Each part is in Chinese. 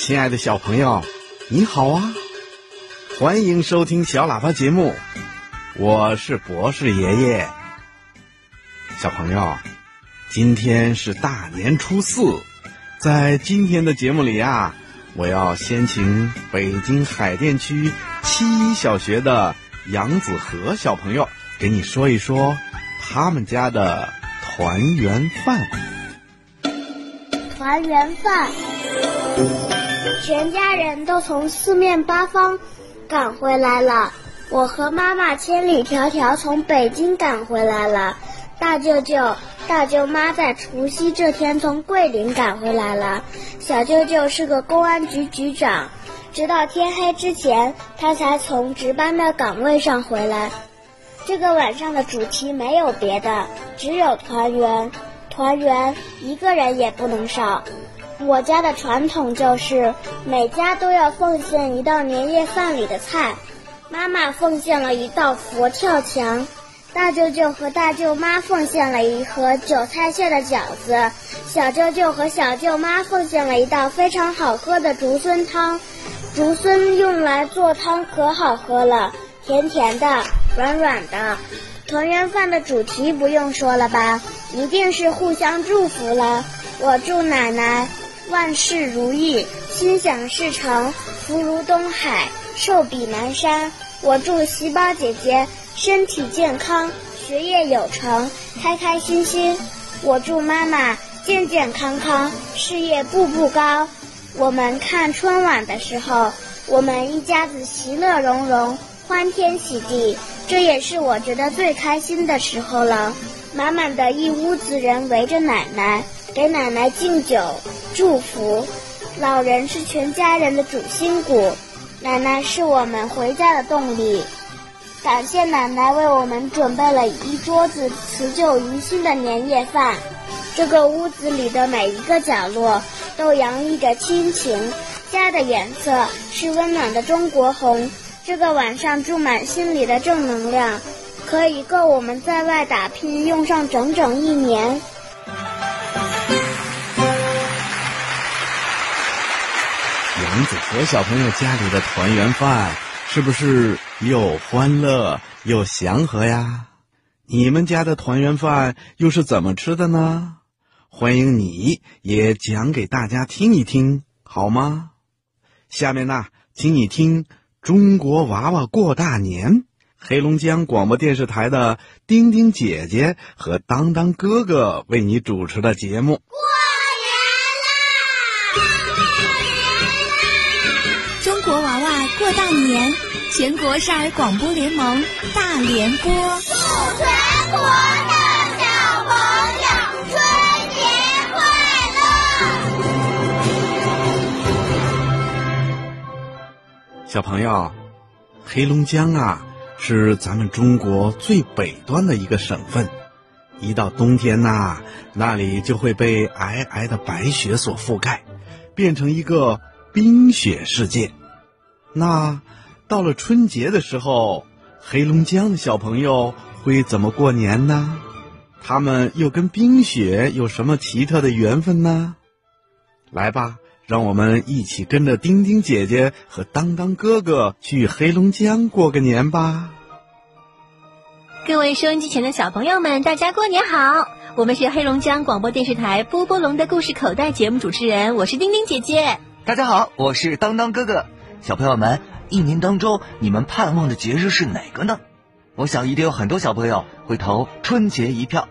亲爱的小朋友，你好啊！欢迎收听小喇叭节目，我是博士爷爷。小朋友，今天是大年初四，在今天的节目里呀，我要先请北京海淀区七一小学的杨子和小朋友给你说一说他们家的团圆饭。团圆饭，全家人都从四面八方赶回来了。我和妈妈千里迢迢从北京赶回来了。大舅舅、大舅妈在除夕这天从桂林赶回来了。小舅舅是个公安局局长，直到天黑之前，他才从值班的岗位上回来。这个晚上的主题没有别的，只有团圆。团圆，一个人也不能少。我家的传统就是每家都要奉献一道年夜饭里的菜。妈妈奉献了一道佛跳墙，大舅舅和大舅妈奉献了一盒韭菜馅的饺子，小舅舅和小舅妈奉献了一道非常好喝的竹荪汤。竹荪用来做汤可好喝了，甜甜的，软软的。团圆饭的主题不用说了吧？一定是互相祝福了。我祝奶奶万事如意，心想事成，福如东海，寿比南山。我祝喜宝姐姐身体健康，学业有成，开开心心。我祝妈妈健健康康，事业步步高。我们看春晚的时候，我们一家子其乐融融，欢天喜地，这也是我觉得最开心的时候了。满满的一屋子人围着奶奶，给奶奶敬酒祝福。老人是全家人的主心骨，奶奶是我们回家的动力。感谢奶奶为我们准备了一桌子辞旧迎新的年夜饭。这个屋子里的每一个角落都洋溢着亲情，家的颜色是温暖的中国红。这个晚上注满心里的正能量。可以够我们在外打拼用上整整一年。杨子和小朋友家里的团圆饭是不是又欢乐又祥和呀？你们家的团圆饭又是怎么吃的呢？欢迎你也讲给大家听一听，好吗？下面呢，请你听《中国娃娃过大年》。黑龙江广播电视台的丁丁姐姐和当当哥哥为你主持的节目。过年啦！中国娃娃过大年，全国少儿广播联盟大联播，祝全国的小朋友春节快乐！小朋友，黑龙江啊。是咱们中国最北端的一个省份，一到冬天呐，那里就会被皑皑的白雪所覆盖，变成一个冰雪世界。那到了春节的时候，黑龙江的小朋友会怎么过年呢？他们又跟冰雪有什么奇特的缘分呢？来吧，让我们一起跟着丁丁姐姐和当当哥哥去黑龙江过个年吧。各位收音机前的小朋友们，大家过年好！我们是黑龙江广播电视台波波龙的故事口袋节目主持人，我是丁丁姐姐。大家好，我是当当哥哥。小朋友们，一年当中你们盼望的节日是哪个呢？我想一定有很多小朋友会投春节一票。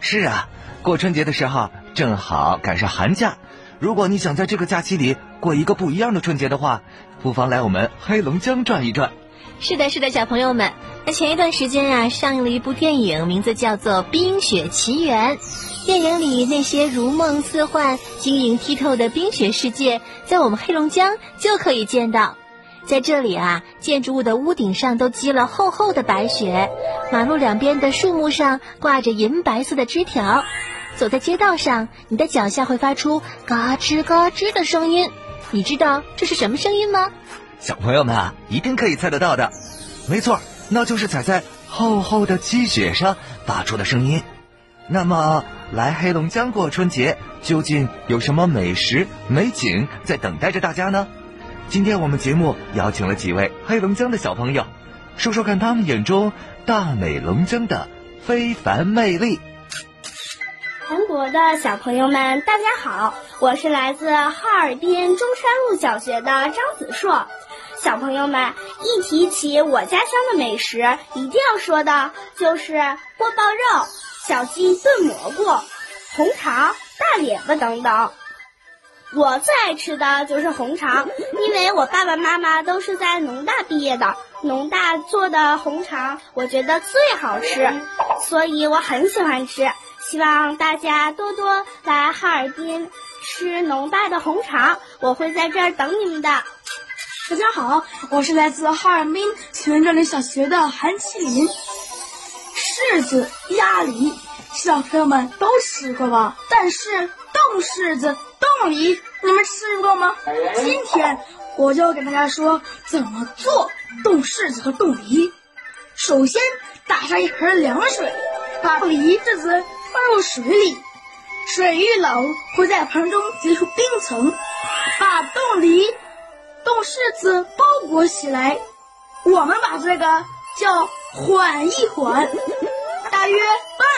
是啊，过春节的时候正好赶上寒假。如果你想在这个假期里过一个不一样的春节的话，不妨来我们黑龙江转一转。是的，是的，小朋友们。那前一段时间啊，上映了一部电影，名字叫做《冰雪奇缘》。电影里那些如梦似幻、晶莹剔透的冰雪世界，在我们黑龙江就可以见到。在这里啊，建筑物的屋顶上都积了厚厚的白雪，马路两边的树木上挂着银白色的枝条。走在街道上，你的脚下会发出嘎吱嘎吱的声音。你知道这是什么声音吗？小朋友们啊，一定可以猜得到的。没错。那就是踩在厚厚的积雪上发出的声音。那么，来黑龙江过春节，究竟有什么美食美景在等待着大家呢？今天我们节目邀请了几位黑龙江的小朋友，说说看他们眼中大美龙江的非凡魅力。全国的小朋友们，大家好，我是来自哈尔滨中山路小学的张子硕。小朋友们，一提起我家乡的美食，一定要说的就是锅包肉、小鸡炖蘑菇、红肠、大列巴等等。我最爱吃的就是红肠，因为我爸爸妈妈都是在农大毕业的，农大做的红肠我觉得最好吃，所以我很喜欢吃。希望大家多多来哈尔滨吃农大的红肠，我会在这儿等你们的。大家好，我是来自哈尔滨全镇里小学的韩麒麟。柿子、鸭梨，小朋友们都吃过吧？但是冻柿子。冻梨，你们吃过吗？今天我就给大家说怎么做冻柿子和冻梨。首先打上一盆凉水，把梨柿子放入水里，水遇冷会在盆中结出冰层，把冻梨、冻柿子包裹起来。我们把这个叫缓一缓，大约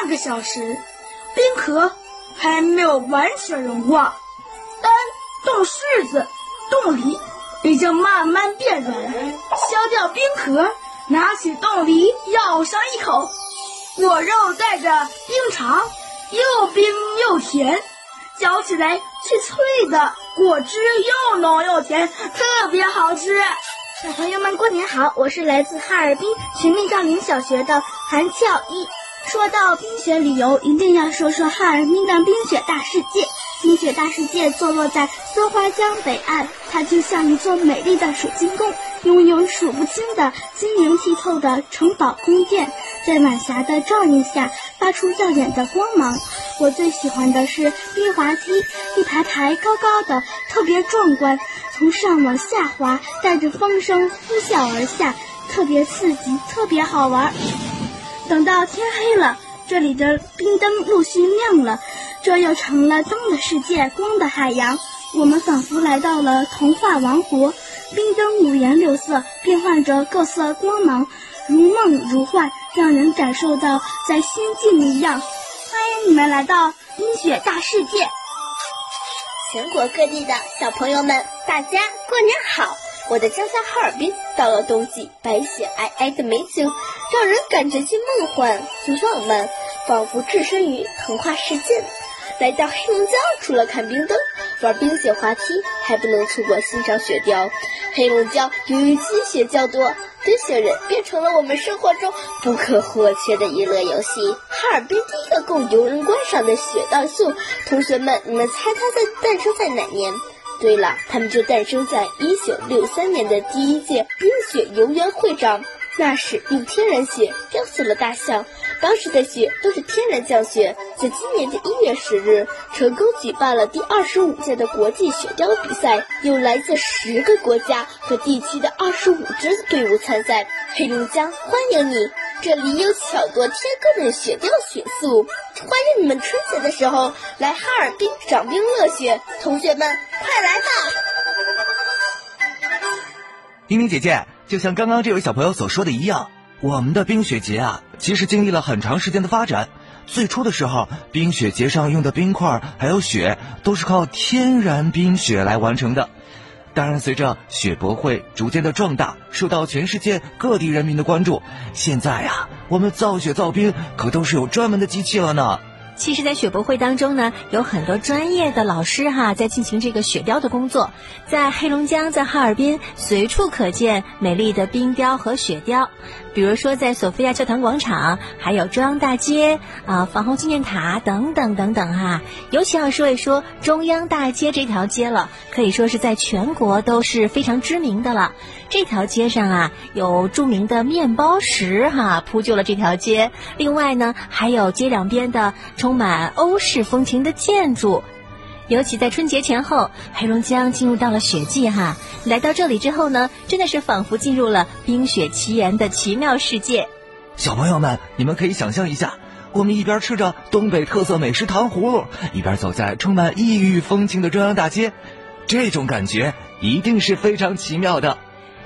半个小时，冰壳还没有完全融化。但冻柿子、冻梨已经慢慢变软，削掉冰壳，拿起冻梨咬上一口，果肉带着冰糖，又冰又甜，嚼起来脆脆的，果汁又浓又甜，特别好吃。小朋友们，过年好！我是来自哈尔滨全民照明小学的韩俏一。说到冰雪旅游，一定要说说哈尔滨的冰雪大世界。冰雪大世界坐落在松花江北岸，它就像一座美丽的水晶宫，拥有数不清的晶莹剔透的城堡宫殿，在晚霞的照映下发出耀眼的光芒。我最喜欢的是冰滑梯，一排排高高的，特别壮观，从上往下滑，带着风声呼啸而下，特别刺激，特别好玩。等到天黑了，这里的冰灯陆续亮了，这又成了灯的世界，光的海洋。我们仿佛来到了童话王国，冰灯五颜六色，变换着各色光芒，如梦如幻，让人感受到在仙境一样。欢迎你们来到冰雪大世界！全国各地的小朋友们，大家过年好！我的家乡哈尔滨，到了冬季，白雪皑皑的美景，让人感觉既梦幻又浪漫，仿佛置身于童话世界。来到黑龙江，除了看冰灯、玩冰雪滑梯，还不能错过欣赏雪雕。黑龙江由于积雪较多，堆雪人变成了我们生活中不可或缺的娱乐游戏。哈尔滨第一个供游人观赏的雪道秀，同学们，你们猜它在诞生在哪年？对了，他们就诞生在一九六三年的第一届冰雪游园会上。那时用天然雪雕塑了大象，当时的雪都是天然降雪。在今年的一月十日，成功举办了第二十五届的国际雪雕比赛，有来自十个国家和地区的二十五支队伍参赛。黑龙江欢迎你！这里有巧夺天工的雪雕雪塑，欢迎你们春节的时候来哈尔滨赏冰乐雪。同学们，快来吧！冰冰姐姐，就像刚刚这位小朋友所说的一样，我们的冰雪节啊，其实经历了很长时间的发展。最初的时候，冰雪节上用的冰块还有雪，都是靠天然冰雪来完成的。当然，随着雪博会逐渐的壮大，受到全世界各地人民的关注，现在呀，我们造雪造冰可都是有专门的机器了呢。其实，在雪博会当中呢，有很多专业的老师哈，在进行这个雪雕的工作。在黑龙江，在哈尔滨，随处可见美丽的冰雕和雪雕。比如说，在索菲亚教堂广场，还有中央大街啊、防洪纪念塔等等等等哈。尤其要说一说中央大街这条街了，可以说是在全国都是非常知名的了。这条街上啊，有著名的面包石哈铺就了这条街。另外呢，还有街两边的充满欧式风情的建筑。尤其在春节前后，黑龙江进入到了雪季哈。来到这里之后呢，真的是仿佛进入了冰雪奇缘的奇妙世界。小朋友们，你们可以想象一下，我们一边吃着东北特色美食糖葫芦，一边走在充满异域风情的中央大街，这种感觉一定是非常奇妙的。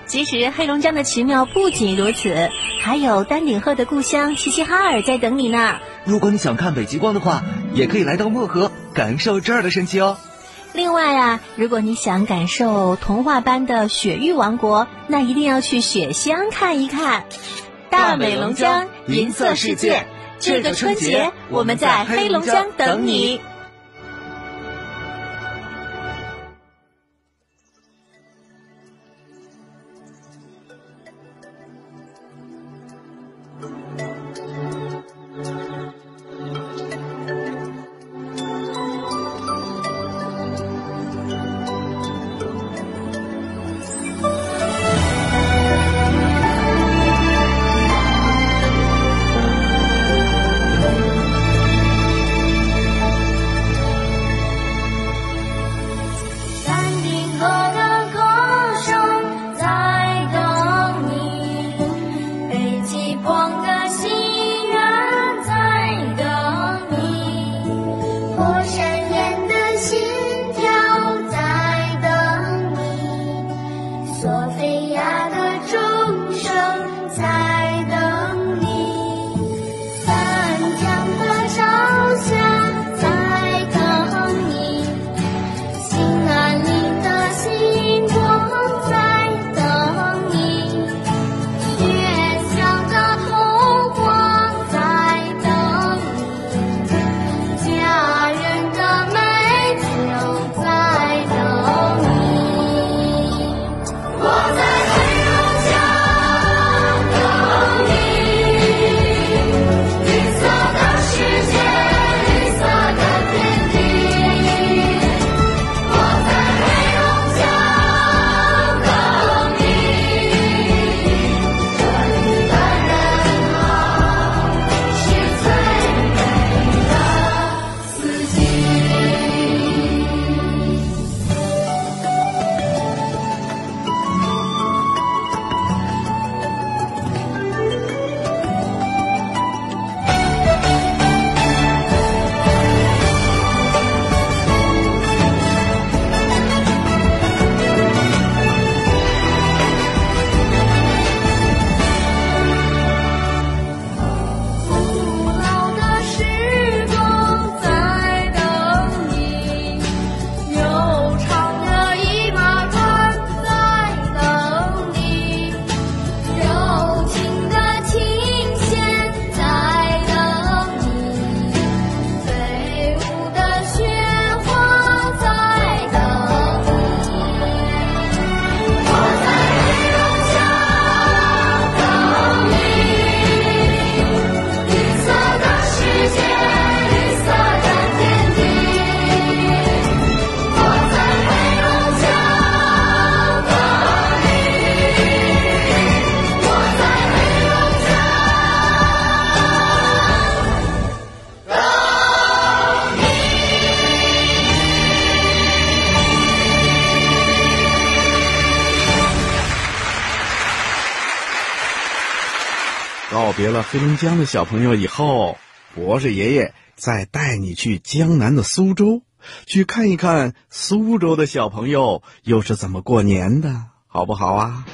其实黑龙江的奇妙不仅如此，还有丹顶鹤的故乡齐齐哈尔在等你呢。如果你想看北极光的话，也可以来到漠河，感受这儿的神奇哦。另外啊，如果你想感受童话般的雪域王国，那一定要去雪乡看一看。大美龙江，银色世界，这个春节我们在黑龙江等你。别了黑龙江的小朋友以后，博士爷爷再带你去江南的苏州，去看一看苏州的小朋友又是怎么过年的，好不好啊？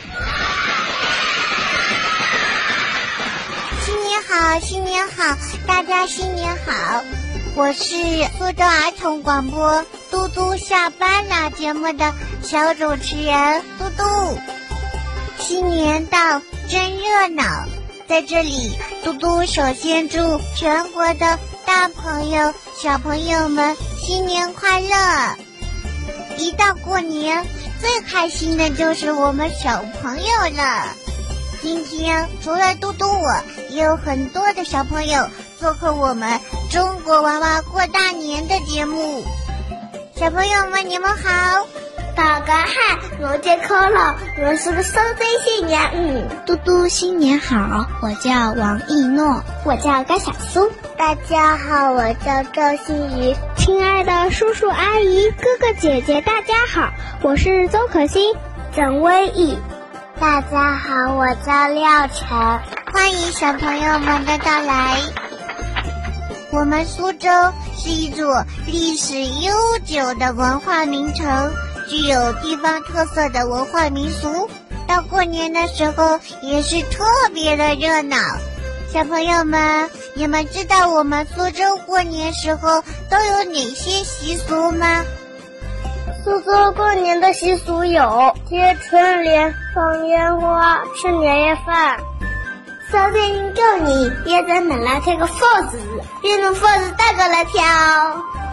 新年好，新年好，大家新年好！我是苏州儿童广播《嘟嘟下班了》节目的小主持人嘟嘟。新年到，真热闹！在这里，嘟嘟首先祝全国的大朋友、小朋友们新年快乐！一到过年，最开心的就是我们小朋友了。今天除了嘟嘟我，也有很多的小朋友做客我们中国娃娃过大年的节目。小朋友们，你们好！大家好，我叫可乐，我是个苏州新年嗯，嘟嘟新年好，我叫王一诺，我叫高小苏。大家好，我叫赵新宇。亲爱的叔叔阿姨、哥哥姐姐，大家好，我是邹可欣、郑威毅。大家好，我叫廖晨。欢迎小朋友们的到来。我们苏州是一座历史悠久的文化名城，具有地方特色的文化民俗。到过年的时候也是特别的热闹。小朋友们，你们知道我们苏州过年时候都有哪些习俗吗？苏州过年的习俗有贴春联、放烟花、吃年夜饭。小天人叫你别在门来贴个佛字，别弄佛字打过来跳。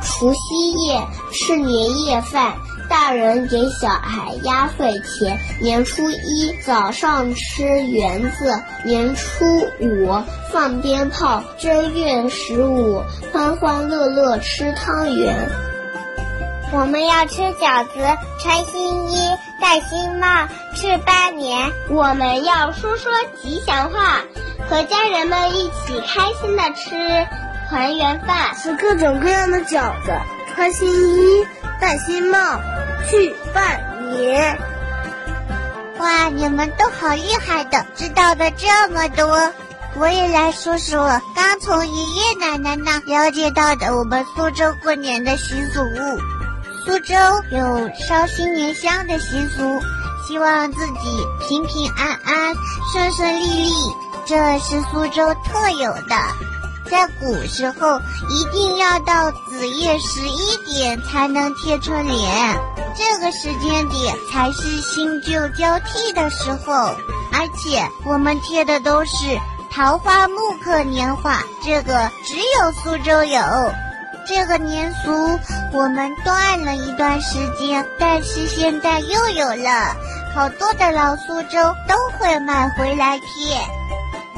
除夕夜吃年夜饭，大人给小孩压岁钱。年初一早上吃圆子，年初五放鞭炮，正月十五欢欢乐乐吃汤圆。我们要吃饺子，穿新衣，戴新帽，吃八年。我们要说说吉祥话，和家人们一起开心的吃团圆饭，吃各种各样的饺子，穿新衣，戴新帽，去拜年。哇，你们都好厉害的，知道的这么多。我也来说说刚从爷爷奶奶那了解到的我们苏州过年的习俗。苏州有烧新年香的习俗，希望自己平平安安、顺顺利利，这是苏州特有的。在古时候，一定要到子夜十一点才能贴春联，这个时间点才是新旧交替的时候。而且我们贴的都是桃花木刻年画，这个只有苏州有。这个年俗我们断了一段时间，但是现在又有了，好多的老苏州都会买回来贴。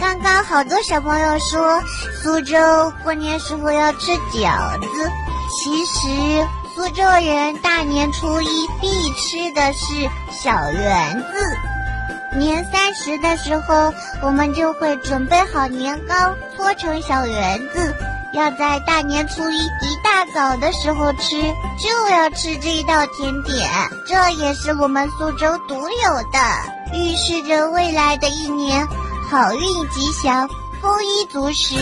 刚刚好多小朋友说苏州过年时候要吃饺子，其实苏州人大年初一必吃的是小圆子。年三十的时候，我们就会准备好年糕，搓成小圆子。要在大年初一一大早的时候吃，就要吃这一道甜点，这也是我们苏州独有的，预示着未来的一年好运吉祥、丰衣足食。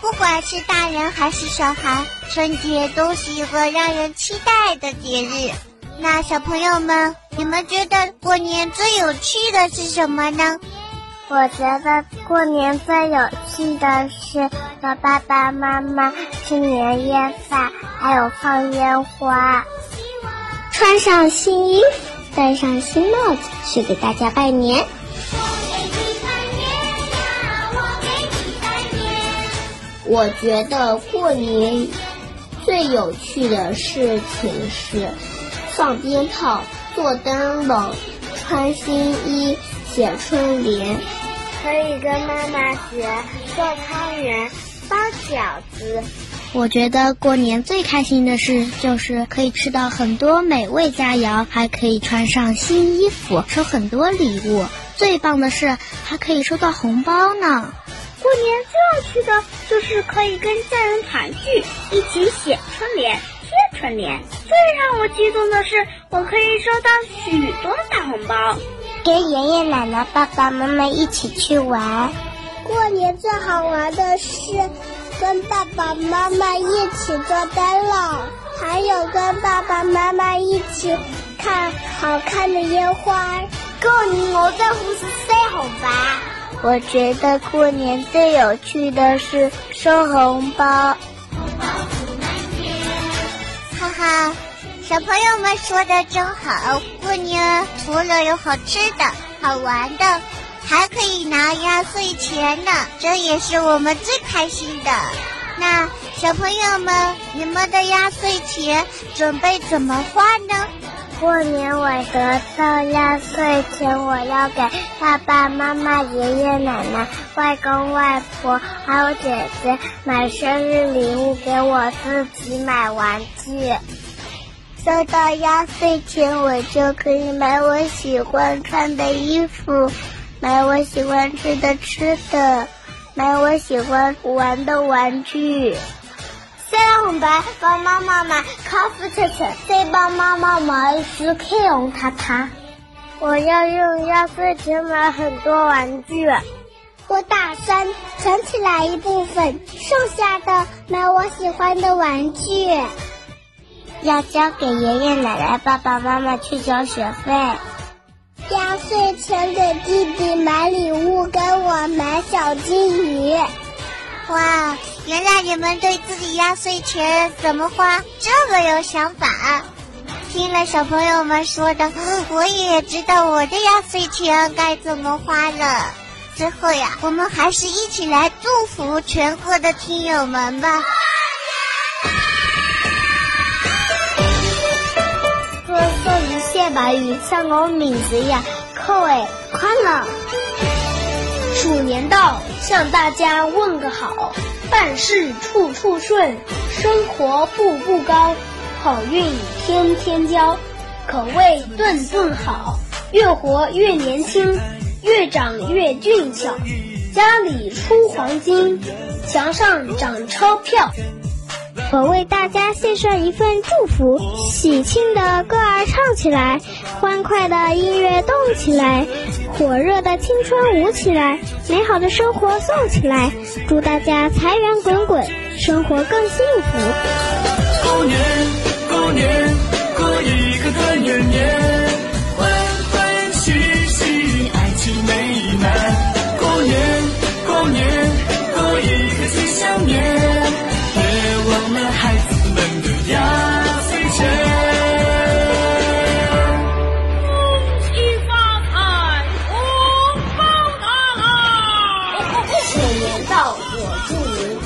不管是大人还是小孩，春节都是一个让人期待的节日。那小朋友们，你们觉得过年最有趣的是什么呢？我觉得过年最有趣的是和爸爸妈妈吃年夜饭，还有放烟花，穿上新衣服，戴上新帽子，去给大家拜年。我觉得过年最有趣的事情是放鞭炮、做灯笼、穿新衣、写春联。可以跟妈妈学做汤圆、包饺子。我觉得过年最开心的事就是可以吃到很多美味佳肴，还可以穿上新衣服，收很多礼物。最棒的是还可以收到红包呢。过年最要去的就是可以跟家人团聚，一起写春联、贴春联。最让我激动的是，我可以收到许多大红包。跟爷爷奶奶、爸爸妈妈一起去玩。过年最好玩的是跟爸爸妈妈一起做灯笼，还有跟爸爸妈妈一起看好看的烟花。过年我在乎是塞红包。我觉得过年最有趣的是收红包。哈哈。小朋友们说的真好，过年除了有好吃的、好玩的，还可以拿压岁钱呢，这也是我们最开心的。那小朋友们，你们的压岁钱准备怎么花呢？过年我得到压岁钱，我要给爸爸妈妈、爷爷奶奶、外公外婆还有姐姐买生日礼物，给我自己买玩具。收到压岁钱，我就可以买我喜欢穿的衣服，买我喜欢吃的吃的，买我喜欢玩的玩具。收到红白，帮妈妈买康复车车，再帮妈妈买支克隆塔塔。我要用压岁钱买很多玩具。我打算存起来一部分，剩下的买我喜欢的玩具。要交给爷爷奶奶、爸爸妈妈去交学费。压岁钱给弟弟买礼物，给我买小金鱼。哇，原来你们对自己压岁钱怎么花这么有想法。听了小朋友们说的，我也知道我的压岁钱该怎么花了。最后呀，我们还是一起来祝福全国的听友们吧。寿鱼谢白鱼，像我名字一样，各位快乐！鼠年到，向大家问个好，办事处处顺，生活步步高，好运天天交，口味顿顿好，越活越年轻，越长越俊俏，家里出黄金，墙上长钞票。我为大家献上一份祝福：喜庆的歌儿唱起来，欢快的音乐动起来，火热的青春舞起来，美好的生活送起来。祝大家财源滚滚，生活更幸福。过年，过年，过一个团圆年，到，我祝您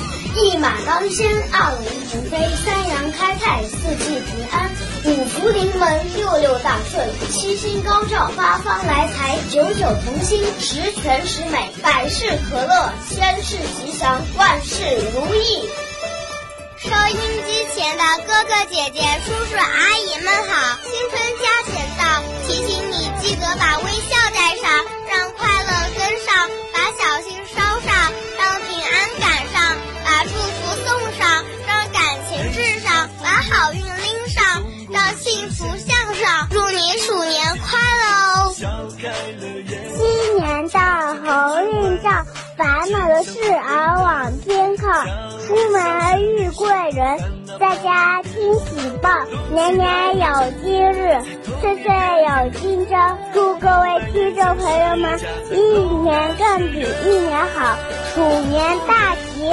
一马当先，二龙腾飞，三羊开泰，四季平安，五福临门，六六大顺，七星高照，八方来财，九九同心，十全十美，百事可乐，千事吉祥，万事如意。收音机前的哥哥姐姐、叔叔阿姨们好！新春佳节到，提醒你记得把微笑带上，让快乐到，好运到，烦恼的事儿往天靠。出门遇贵人，在家听喜报，年年有今日，岁岁有今朝。祝各位听众朋友们，一年更比一年好，鼠年大吉！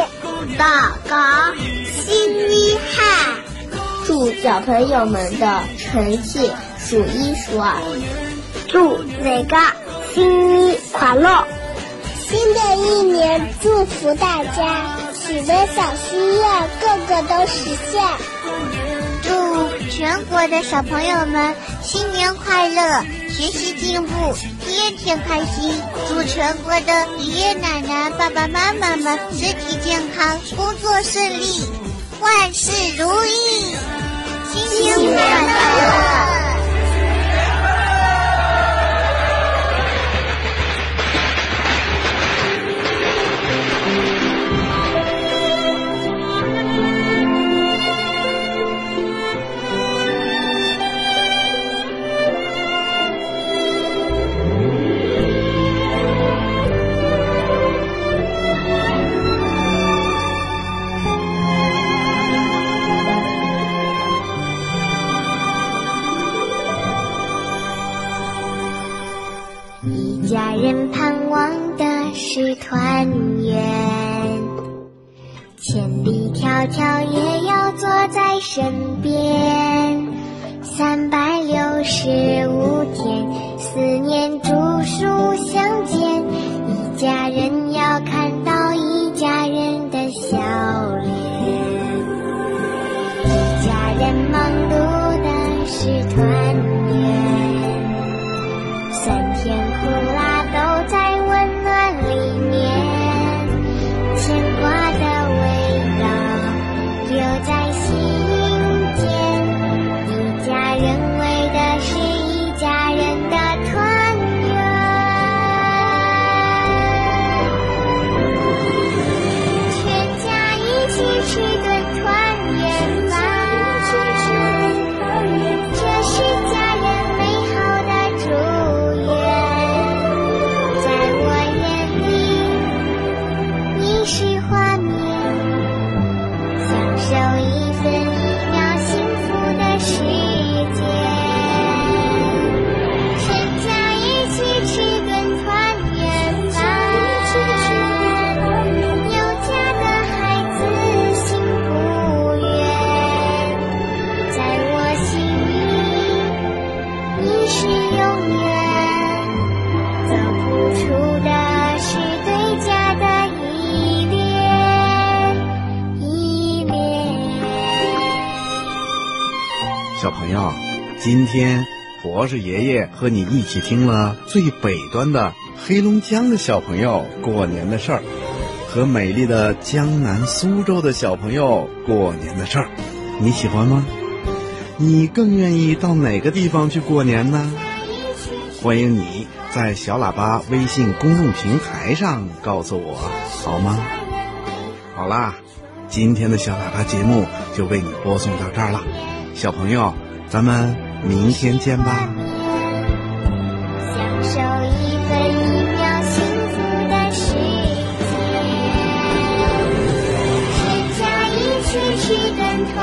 祷告，新一汉，祝小朋友们的成绩数一数二。祝哪个新年快乐！新的一年，祝福大家。许的小心愿，个个都实现。祝全国的小朋友们新年快乐，学习进步，天天开心。祝全国的爷爷奶奶、爸爸妈妈们身体健康，工作顺利，万事如意。新年快乐！看到一家人的笑容。天博士爷爷和你一起听了最北端的黑龙江的小朋友过年的事儿，和美丽的江南苏州的小朋友过年的事儿，你喜欢吗？你更愿意到哪个地方去过年呢？欢迎你在小喇叭微信公众平台上告诉我，好吗？好啦，今天的小喇叭节目就为你播送到这儿了，小朋友，咱们明天见吧。享受一分一秒幸福的时间，全家一起吃顿团